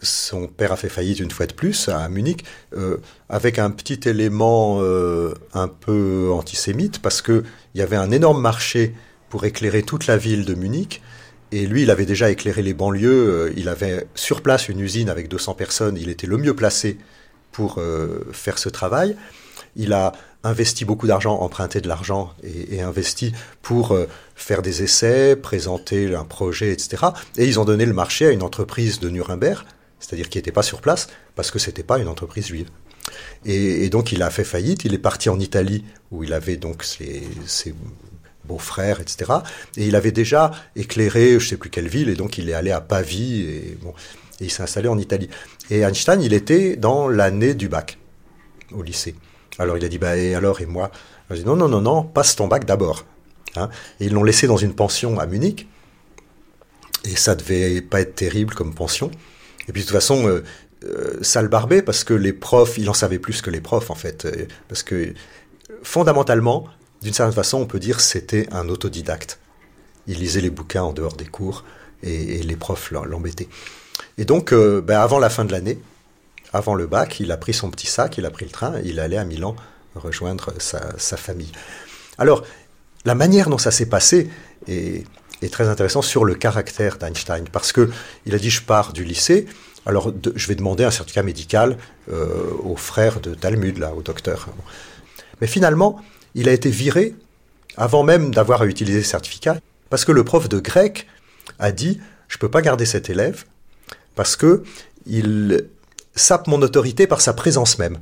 son père a fait faillite une fois de plus à Munich, euh, avec un petit élément euh, un peu antisémite, parce qu'il y avait un énorme marché pour éclairer toute la ville de Munich. Et lui, il avait déjà éclairé les banlieues. Euh, il avait sur place une usine avec 200 personnes. Il était le mieux placé pour euh, faire ce travail. Il a investi beaucoup d'argent, emprunté de l'argent et, investi pour euh, faire des essais, présenter un projet, etc. Et ils ont donné le marché à une entreprise de Nuremberg, c'est-à-dire qui n'était pas sur place, parce que c'était pas une entreprise juive. Et, donc il a fait faillite, il est parti en Italie, où il avait donc ses beaux-frères, etc. Et il avait déjà éclairé je sais plus quelle ville, et donc il est allé à Pavie, et, bon, il s'est installé en Italie. Et Einstein, il était dans l'année du bac, au lycée. Alors il a dit, bah, et alors, et moi? Non, non, non, non, passe ton bac d'abord. Hein et ils l'ont laissé dans une pension à Munich. Et ça devait pas être terrible comme pension. Et puis de toute façon, euh, euh, ça le barbait parce que les profs, il en savait plus que les profs en fait. Euh, parce que fondamentalement, d'une certaine façon, on peut dire c'était un autodidacte. Il lisait les bouquins en dehors des cours et, et les profs l'embêtaient. Et donc, euh, ben, avant la fin de l'année, avant le bac, il a pris son petit sac, il a pris le train, il allait à Milan rejoindre sa, famille. Alors, la manière dont ça s'est passé est, très intéressant sur le caractère d'Einstein, parce que il a dit je pars du lycée, Alors, je vais demander un certificat médical au frère de Talmud, là, au docteur. Mais finalement, il a été viré avant même d'avoir à utiliser le certificat, parce que le prof de grec a dit je ne peux pas garder cet élève parce que il sape mon autorité par sa présence même.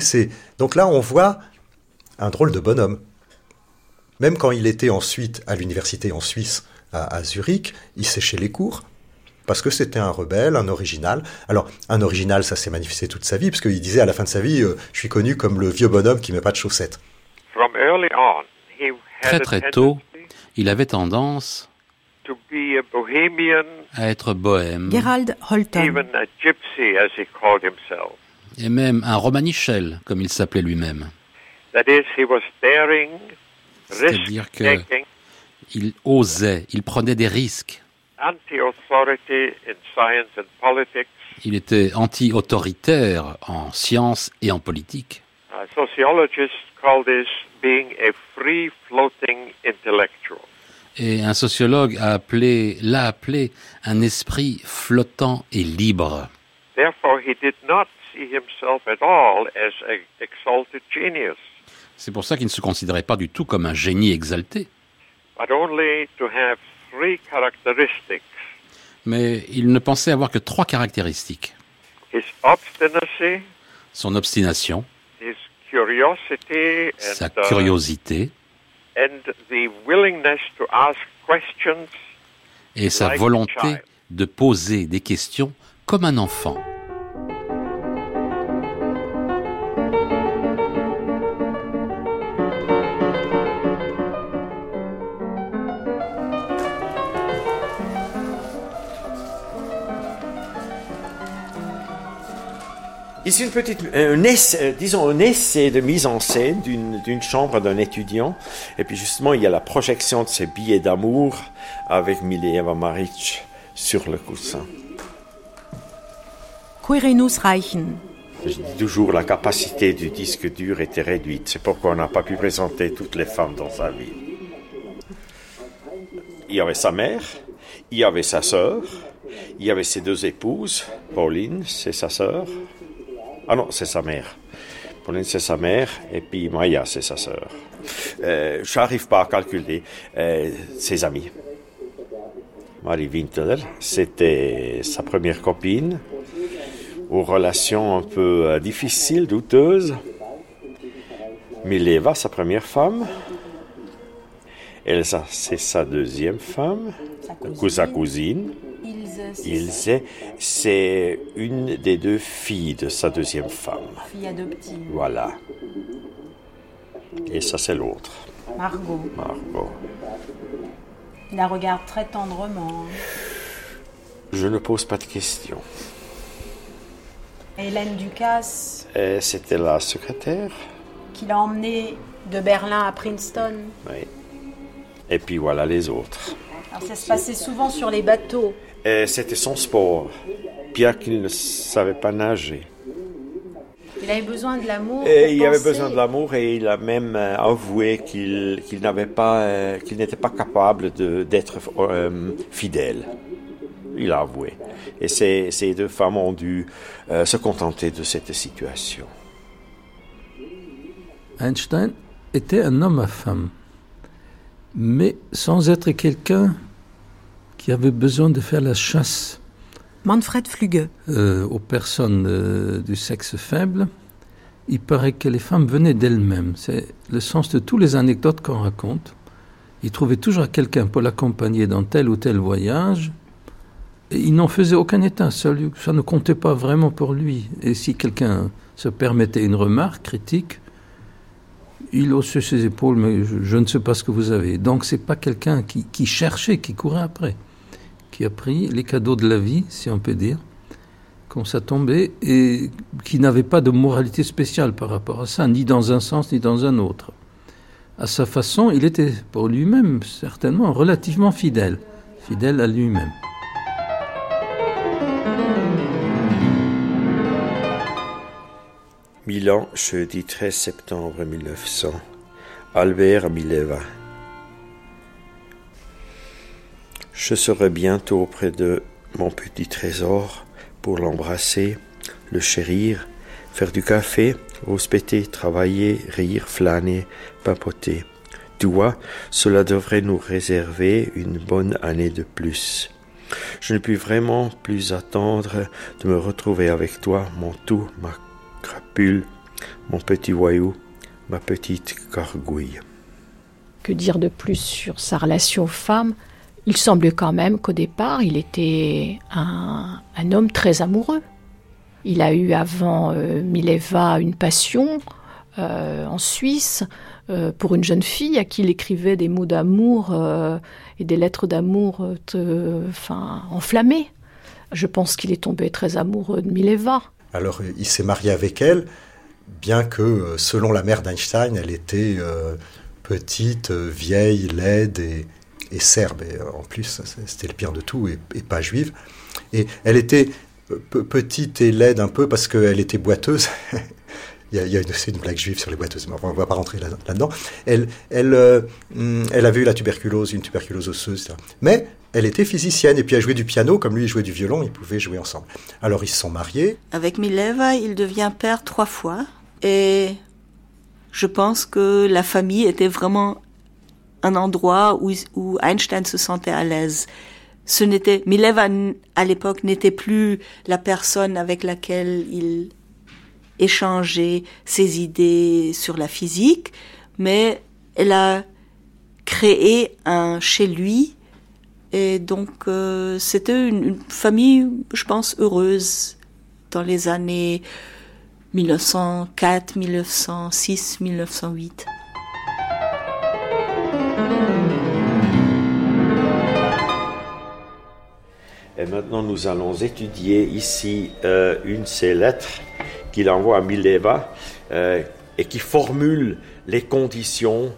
C'est donc là on voit un drôle de bonhomme. Même quand il était ensuite à l'université en Suisse, à, Zurich, il séchait les cours parce que c'était un rebelle, un original. Alors, un original, ça s'est manifesté toute sa vie, parce qu'il disait à la fin de sa vie, euh, je suis connu comme le vieux bonhomme qui met pas de chaussettes. Très très tôt, il avait tendance à être bohème. Gerald Holton. Et même un romanichel, comme il s'appelait lui-même. C'est-à-dire qu'il osait, il prenait des risques. Il était anti-autoritaire en sciences et en politique. Et un sociologue a appelé, l'a appelé un esprit flottant et libre. C'est pour ça qu'il ne se considérait pas du tout comme un génie exalté. Mais il ne pensait avoir que trois caractéristiques. Son obstination, sa uh, curiosité et sa volonté de poser des questions comme un enfant. Ici, une petite, un essai, euh, disons un essai de mise en scène d'une chambre d'un étudiant. Et puis justement, il y a la projection de ses billets d'amour avec Mileva Maric sur le coussin. Quirinus Reichen. Je dis toujours, la capacité du disque dur était réduite. C'est pourquoi on n'a pas pu présenter toutes les femmes dans sa vie. Il y avait sa mère, il y avait sa sœur, il y avait ses deux épouses. Pauline, c'est sa sœur. Ah non, c'est sa mère. Pauline, c'est sa mère, et puis Maya, c'est sa sœur. Euh, je n'arrive pas à calculer euh, ses amis. Marie Winteler, c'était sa première copine, aux relations un peu euh, difficiles, douteuses. Mileva, sa première femme. Elsa, c'est sa deuxième femme, sa cousine. Ilse, c'est une des deux filles de sa deuxième femme. Fille adoptive. Voilà. Et ça, c'est l'autre. Margot. Margot. Il la regarde très tendrement. Je ne pose pas de questions. Hélène Ducasse. C'était la secrétaire. Qui l'a emmenée de Berlin à Princeton. Oui. Et puis voilà les autres. Alors ça se passait souvent sur les bateaux. C'était son sport, bien qu'il ne savait pas nager. Il avait besoin de l'amour. il avait besoin de l'amour et il a même euh, avoué qu'il n'avait pas, euh, qu'il n'était pas capable d'être euh, fidèle. Il a avoué. Et ces, ces deux femmes ont dû se contenter de cette situation. Einstein était un homme à femme, mais sans être quelqu'un qui avait besoin de faire la chasse Manfred. Euh, aux personnes euh, du sexe faible. Il paraît que les femmes venaient d'elles-mêmes. C'est le sens de toutes les anecdotes qu'on raconte. Il trouvait toujours quelqu'un pour l'accompagner dans tel ou tel voyage. Et il n'en faisait aucun état. Ça, ça ne comptait pas vraiment pour lui. Et si quelqu'un se permettait une remarque critique, il haussait ses épaules, mais je, ne sais pas ce que vous avez. Donc c'est pas quelqu'un qui, qui cherchait, qui courait après qui a pris les cadeaux de la vie, si on peut dire, quand ça tombait, et qui n'avait pas de moralité spéciale par rapport à ça, ni dans un sens ni dans un autre. À sa façon, il était pour lui-même certainement relativement fidèle, fidèle à lui-même. Milan, jeudi 13 septembre 1900. Albert Mileva. Je serai bientôt auprès de mon petit trésor, pour l'embrasser, le chérir, faire du café, rouspéter, travailler, rire, flâner, papoter. Tu vois, cela devrait nous réserver une bonne année de plus. Je ne puis vraiment plus attendre de me retrouver avec toi, mon tout, ma crapule, mon petit voyou, ma petite gargouille. Que dire de plus sur sa relation aux femmes Il semble quand même qu'au départ, il était un, homme très amoureux. Il a eu avant euh, Mileva une passion euh, en Suisse euh, pour une jeune fille à qui il écrivait des mots d'amour et des lettres d'amour enflammées. Je pense qu'il est tombé très amoureux de Mileva. Alors il s'est marié avec elle, bien que selon la mère d'Einstein, elle était petite, vieille, laide et, serbe. Et en plus, c'était le pire de tout, et, et pas juive. Et elle était petite et laide un peu parce qu'elle était boiteuse. il y a, une, blague juive sur les boiteuses, mais on ne va pas rentrer là-dedans. elle, elle, euh, elle avait eu la tuberculose, une tuberculose osseuse, etc. Mais elle était physicienne et puis elle jouait du piano, comme lui jouait du violon, ils pouvaient jouer ensemble. Alors ils se sont mariés. Avec Mileva, il devient père trois fois et je pense que la famille était vraiment un endroit où, Einstein se sentait à l'aise ce n'était Mileva à l'époque n'était plus la personne avec laquelle il échangeait ses idées sur la physique, mais elle a créé un chez lui et donc euh, c'était une, famille, je pense, heureuse dans les années 1904, 1906, 1908. Et maintenant, nous allons étudier ici euh, une de ces lettres qu'il envoie à Mileva euh, et qui formule les conditions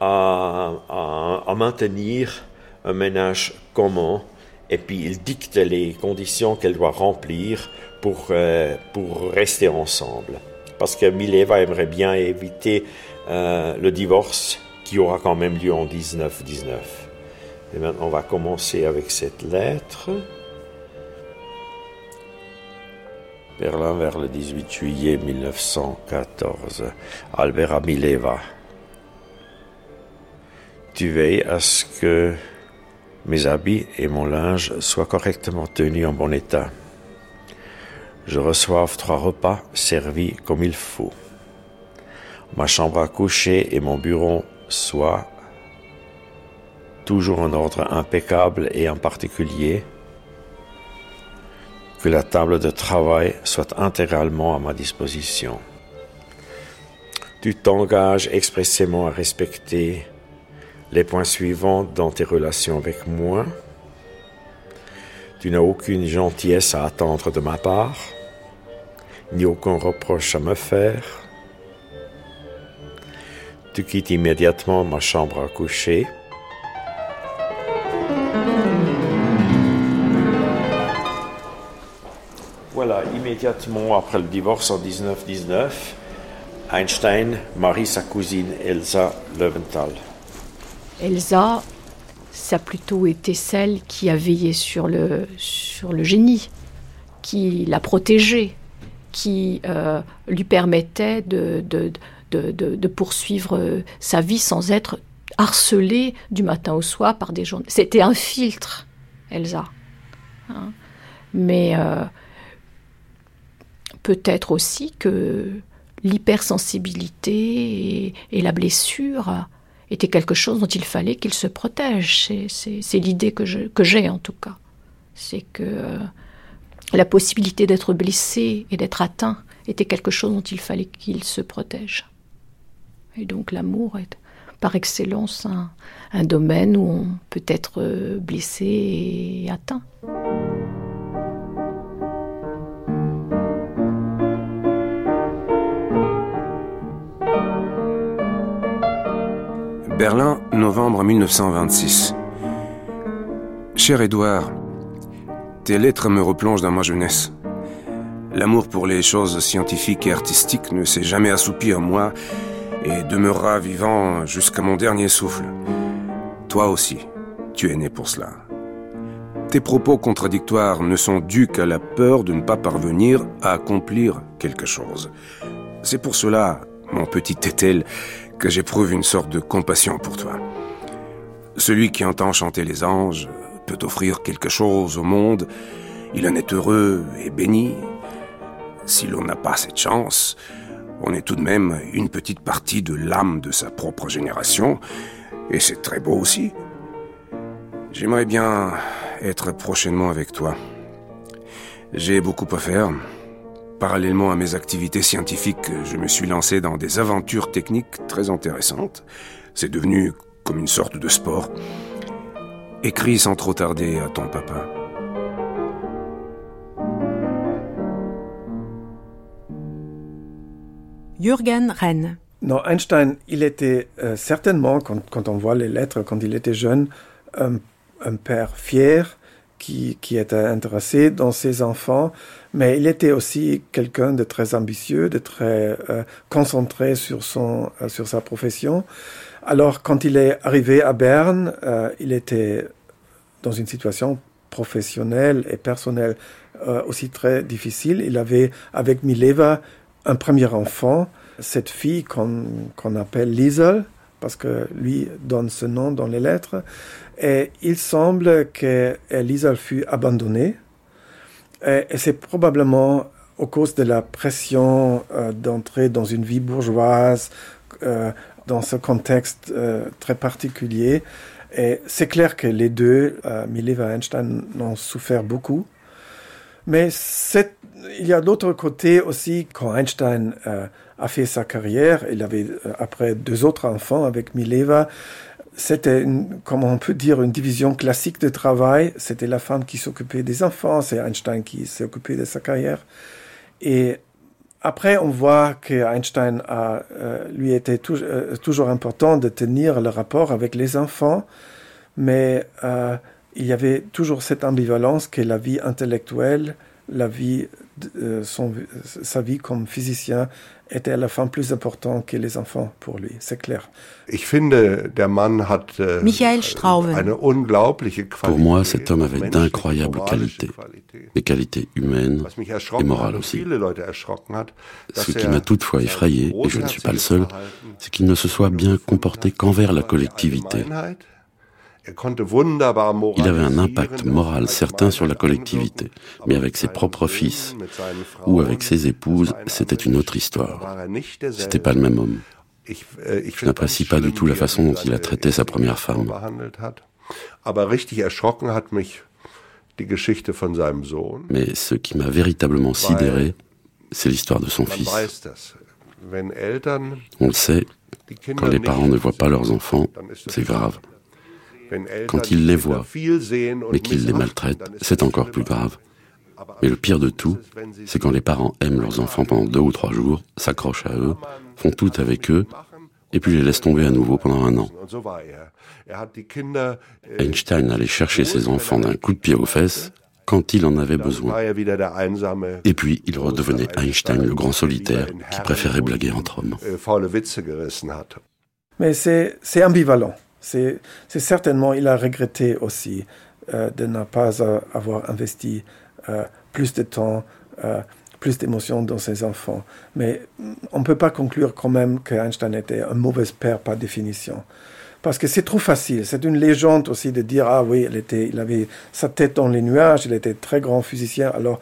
à, maintenir un ménage commun. Et puis, il dicte les conditions qu'elle doit remplir pour, euh, pour rester ensemble. Parce que Mileva aimerait bien éviter le divorce qui aura quand même lieu en 1919. Et maintenant, on va commencer avec cette lettre. Berlin vers le 18 juillet 1914. Albert Amileva. Tu veilles à ce que mes habits et mon linge soient correctement tenus en bon état. Je reçoive trois repas servis comme il faut. Ma chambre à coucher et mon bureau soient toujours en ordre impeccable et en particulier que la table de travail soit intégralement à ma disposition. Tu t'engages expressément à respecter les points suivants dans tes relations avec moi. Tu n'as aucune gentillesse à attendre de ma part, ni aucun reproche à me faire. Tu quittes immédiatement ma chambre à coucher Voilà, immédiatement après le divorce en 1919, Einstein marie sa cousine Elsa Löwenthal. Elsa, ça a plutôt été celle qui a veillé sur le, sur le génie, qui l'a protégé, qui euh, lui permettait de, de, de, poursuivre sa vie sans être harcelée du matin au soir par des gens. C'était un filtre, Elsa. Hein. Mais euh, peut-être aussi que l'hypersensibilité et, la blessure étaient quelque chose dont il fallait qu'il se protège. C'est l'idée que j'ai en tout cas. C'est que euh, la possibilité d'être blessé et d'être atteint était quelque chose dont il fallait qu'il se protège. Et donc l'amour est par excellence un, un, domaine où on peut être euh, blessé et atteint. Berlin, novembre 1926. Cher Édouard, tes lettres me replongent dans ma jeunesse. L'amour pour les choses scientifiques et artistiques ne s'est jamais assoupi en moi et demeurera vivant jusqu'à mon dernier souffle. Toi aussi, tu es né pour cela. Tes propos contradictoires ne sont dus qu'à la peur de ne pas parvenir à accomplir quelque chose. C'est pour cela, mon petit Tétel, que j'éprouve une sorte de compassion pour toi. Celui qui entend chanter les anges peut offrir quelque chose au monde, il en est heureux et béni. Si l'on n'a pas cette chance, on est tout de même une petite partie de l'âme de sa propre génération, et c'est très beau aussi. J'aimerais bien être prochainement avec toi. J'ai beaucoup à faire. Parallèlement à mes activités scientifiques, je me suis lancé dans des aventures techniques très intéressantes. C'est devenu comme une sorte de sport. Écris sans trop tarder à ton papa. Jürgen Rennes. Non, Einstein, il était euh, certainement, quand, quand, on voit les lettres, quand il était jeune, un, un père fier qui, qui, était intéressé dans ses enfants, mais il était aussi quelqu'un de très ambitieux, de très euh, concentré sur, son, euh, sur sa profession. Alors, quand il est arrivé à Berne, euh, il était dans une situation professionnelle et personnelle aussi très difficile. Il avait, avec Mileva, un premier enfant, cette fille qu'on qu appelle Liesel, parce que lui donne ce nom dans les lettres. Et il semble que Liesel fut abandonnée. Et, c'est probablement au cause de la pression euh, d'entrer dans une vie bourgeoise, euh, dans ce contexte euh, très particulier. Et c'est clair que les deux, Mileva et Einstein, ont souffert beaucoup. Mais il y a l'autre côté aussi, quand Einstein a fait sa carrière, il avait euh, après deux autres enfants avec Mileva, c'était, comment on peut dire, une division classique de travail. C'était la femme qui s'occupait des enfants, c'est Einstein qui s'est occupé de sa carrière. Et après, on voit que Einstein euh, lui était euh, toujours important de tenir le rapport avec les enfants, mais il y avait toujours cette ambivalence que la vie intellectuelle, la vie, son, sa vie comme physicien était à la fin plus important que les enfants pour lui, c'est clair. Ich finde, der Mann hat äh, Michael Strauven. eine unglaubliche Qualität. Pour moi, cet homme avait d'incroyables qualités, des qualités humaines et morales aussi. Ce qui m'a toutefois effrayé, et je ne suis pas le seul, c'est qu'il ne se soit bien comporté qu'envers la collectivité. Il avait un impact moral certain sur la collectivité, mais avec ses propres fils ou avec ses épouses, c'était une autre histoire. C'était pas le même homme. Je n'apprécie pas du tout la façon dont il a traité sa première femme. Mais ce qui m'a véritablement sidéré, c'est l'histoire de son fils. On le sait, quand les parents ne voient pas leurs enfants, c'est grave. Quand ils les voient, mais qu'ils les maltraitent, c'est encore plus grave. Mais le pire de tout, c'est quand les parents aiment leurs enfants pendant deux ou trois jours, s'accrochent à eux, font tout avec eux, et puis les laissent tomber à nouveau pendant un an. Einstein allait chercher ses enfants d'un coup de pied aux fesses quand il en avait besoin. Et puis il redevenait Einstein, le grand solitaire, qui préférait blaguer entre hommes. Mais c'est ambivalent. C'est certainement, il a regretté aussi euh, de ne pas avoir investi euh, plus de temps, euh, plus d'émotions dans ses enfants. Mais on ne peut pas conclure quand même qu'Einstein était un mauvais père par définition. Parce que c'est trop facile. C'est une légende aussi de dire ah oui, il, était, il avait sa tête dans les nuages, il était très grand physicien, alors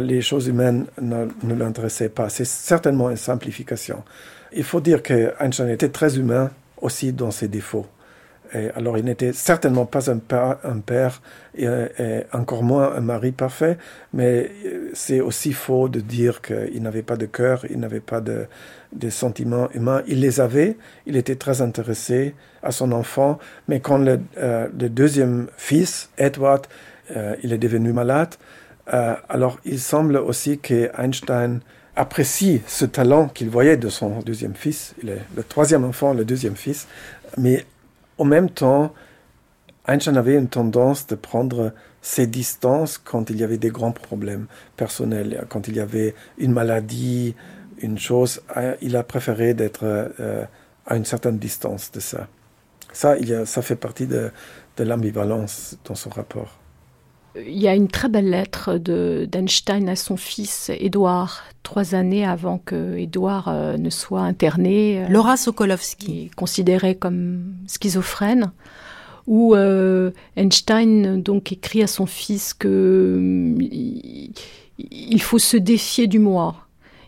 les choses humaines ne, ne l'intéressaient pas. C'est certainement une simplification. Il faut dire que Einstein était très humain aussi dans ses défauts. Alors, il n'était certainement pas un père, et, encore moins un mari parfait, mais c'est aussi faux de dire qu'il n'avait pas de cœur, il n'avait pas de, sentiments humains. Il les avait, il était très intéressé à son enfant, mais quand le, euh, deuxième fils, Edward, euh, il est devenu malade, euh, alors il semble aussi que Einstein apprécie ce talent qu'il voyait de son deuxième fils, le troisième enfant, le deuxième fils, mais en même temps, Einstein avait une tendance de prendre ses distances quand il y avait des grands problèmes personnels, quand il y avait une maladie, une chose. Il a préféré d'être euh, à une certaine distance de ça. Ça, il a, ça fait partie de, de l'ambivalence dans son rapport. Il y a une très belle lettre d'Einstein à son fils Édouard, trois années avant que Édouard euh, ne soit interné. Euh, Laura Sokolowski. Considéré comme schizophrène, où euh, Einstein donc écrit à son fils que il faut se défier du moi.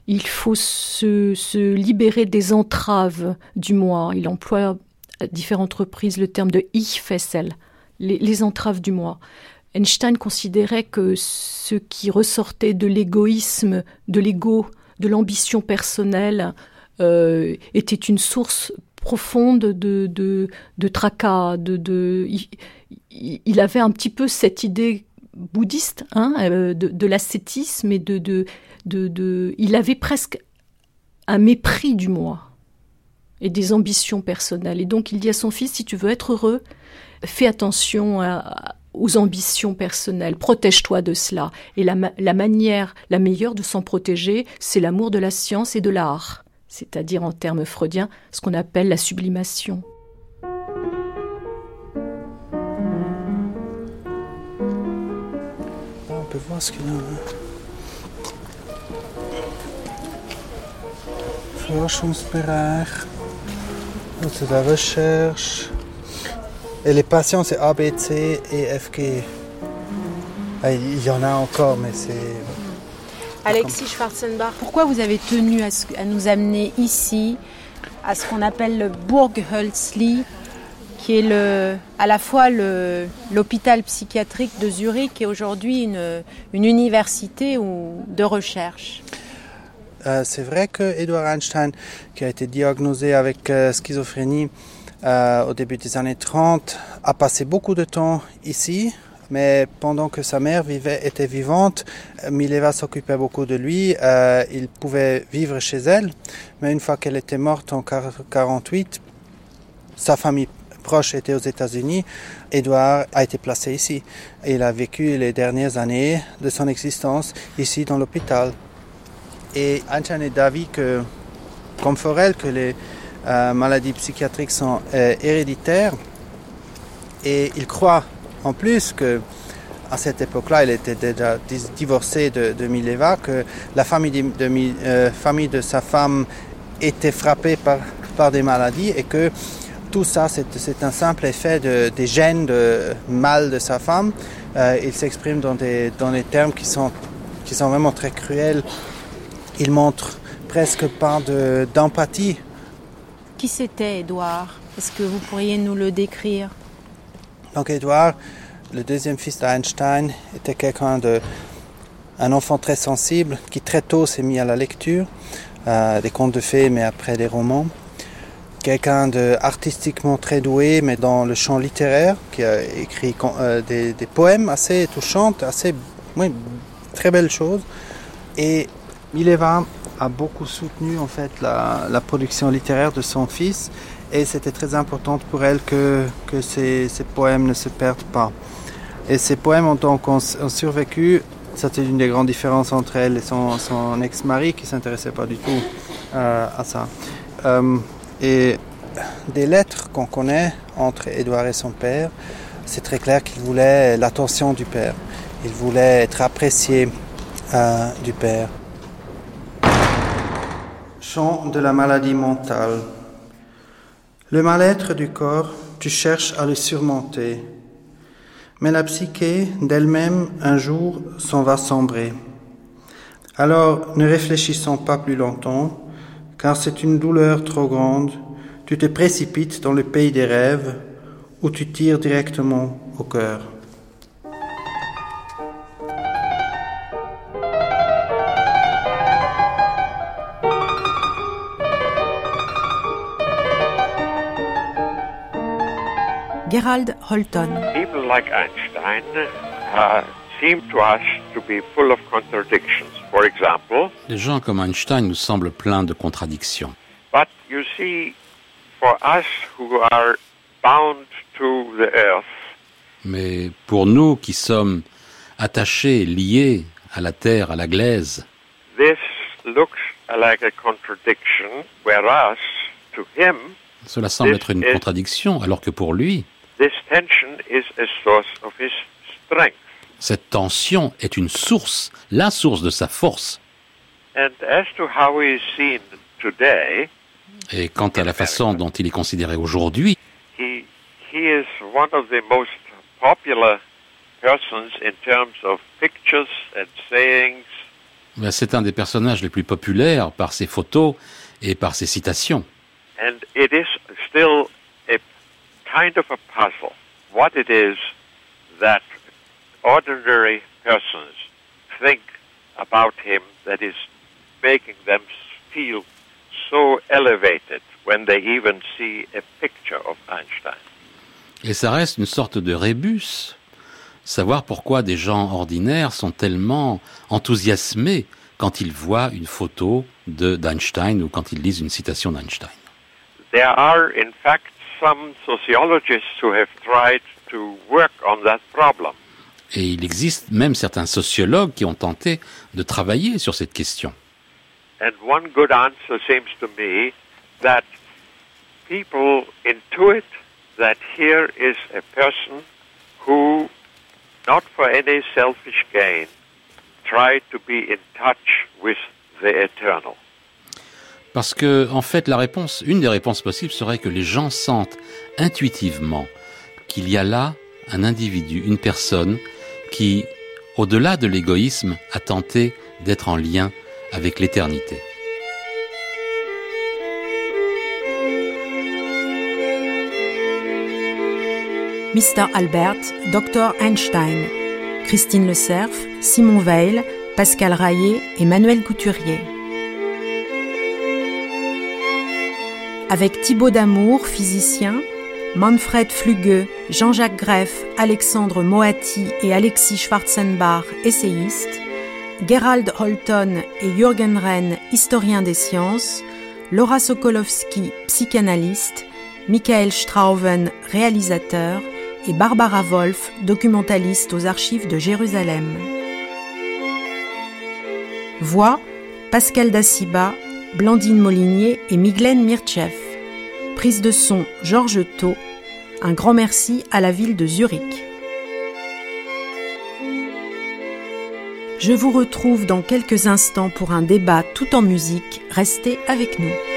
Il faut se, se libérer des entraves du moi. Il emploie à différentes reprises le terme de Ich Fessel, les, les entraves du moi. Einstein considérait que ce qui ressortait de l'égoïsme, de l'ego, de l'ambition personnelle, euh, était une source profonde de, de, tracas. De, il, avait un petit peu cette idée bouddhiste hein, euh, de, l'ascétisme et de, de, de, Il avait presque un mépris du moi et des ambitions personnelles. Et donc il dit à son fils, si tu veux être heureux, fais attention à, aux ambitions personnelles. Protège-toi de cela. Et la, manière la meilleure de s'en protéger, c'est l'amour de la science et de l'art, c'est-à-dire en termes freudiens, ce qu'on appelle la sublimation. On peut voir ce qu'il y a. Forschungsbereich, de la recherche. Et les patients, c'est A, B, C et F, G. Ah, il y en a encore, mais c'est... Alexis Schwarzenbach, pourquoi vous avez tenu à, nous amener ici, à ce qu'on appelle le Burghölzli, qui est le, à la fois l'hôpital psychiatrique de Zurich et aujourd'hui une, une, université ou, de recherche? Euh, C'est vrai que Edward Einstein, qui a été diagnosé avec euh, schizophrénie, euh, au début des années 30, a passé beaucoup de temps ici, mais pendant que sa mère était vivante, Mileva s'occupait beaucoup de lui. Euh, il pouvait vivre chez elle, mais une fois qu'elle était morte en 48, sa famille proche était aux États-Unis. Edouard a été placé ici. Il a vécu les dernières années de son existence ici dans l'hôpital. Et Einstein est d'avis que, comme Forel, que les euh, maladies psychiatriques sont euh, héréditaires. Et il croit en plus que à cette époque-là, il était déjà divorcé de, Mileva, que la famille de, euh, de sa femme était frappée par, des maladies et que tout ça, c'est un simple effet de, des gènes de mal de sa femme. il s'exprime dans des, termes qui sont vraiment très cruels. Il montre presque pas d'empathie qui c'était, Édouard? Est-ce que vous pourriez nous le décrire? Donc, Édouard, le deuxième fils d'Einstein, était quelqu'un de. un enfant très sensible qui très tôt s'est mis à la lecture, euh, des contes de fées, mais après des romans. Quelqu'un de artistiquement très doué, mais dans le champ littéraire, qui a écrit euh, des, poèmes assez touchants, assez. Oui, très belles choses. Et Mileva a beaucoup soutenu en fait la, production littéraire de son fils et c'était très important pour elle que, que ces, poèmes ne se perdent pas. Et ces poèmes ont donc survécu. C'était une des grandes différences entre elle et son, son ex-mari qui ne s'intéressait pas du tout euh, à ça. Euh, et des lettres qu'on connaît entre Édouard et son père, c'est très clair qu'il voulait l'attention du père. Il voulait être apprécié euh, du père. Chant de la maladie mentale. Le mal-être du corps, tu cherches à le surmonter. Mais la psyché d'elle-même, un jour, s'en va sombrer. Alors, ne réfléchissons pas plus longtemps, car c'est une douleur trop grande. Tu te précipites dans le pays des rêves, où tu tires directement au cœur. Gerald Holton. People like Einstein uh, seem to us to be full of contradictions. For example, les gens comme Einstein nous semblent pleins de contradictions. But you see, for us who are bound to the earth, mais pour nous qui sommes attachés, liés à la terre, à la glaise, this looks like a contradiction, whereas to him, cela semble être une contradiction, alors que pour lui, This tension is a source of his strength. Cette tension est une source, la source de sa force. And as to how he is seen today, Et quant à la façon dont il est considéré aujourd'hui, he, he is one of the most popular persons in terms of pictures and sayings. c'est un des personnages les plus populaires par ses photos et par ses citations. And it is still kind of a puzzle what it is that ordinary persons think about him that is making them feel so elevated when they even see a picture of Einstein. Et ça reste une sorte de rébus, savoir pourquoi des gens ordinaires sont tellement enthousiasmés quand ils voient une photo de d'Einstein ou quand ils lisent une citation d'Einstein. There are, in fact, some sociologists who have tried to work on that problem. Et il existe même certains sociologues qui ont tenté de travailler sur cette question. And one good answer seems to me that people intuit that here is a person who, not for any selfish gain, tried to be in touch with the eternal. Parce que, en fait, la réponse, une des réponses possibles serait que les gens sentent intuitivement qu'il y a là un individu, une personne qui, au-delà de l'égoïsme, a tenté d'être en lien avec l'éternité. Mr. Albert, Dr. Einstein, Christine Le Cerf, Simon Veil, Pascal et Manuel. Avec Thibaut Damour, physicien, Manfred Flugueux, Jean-Jacques Greff, Alexandre Moati et Alexis Schwarzenbach, essayistes, Gerald Holton et Jürgen Renn, historiens des sciences, Laura Sokolowski, psychanalyste, Michael Strauven, réalisateur, et Barbara Wolf, documentaliste aux archives de Jérusalem. Voix Pascal Daciba, Blandine Molinier et Miglen Mirchev. Prise de son Georges Thau. Un grand merci à la ville de Zurich. Je vous retrouve dans quelques instants pour un débat tout en musique. Restez avec nous.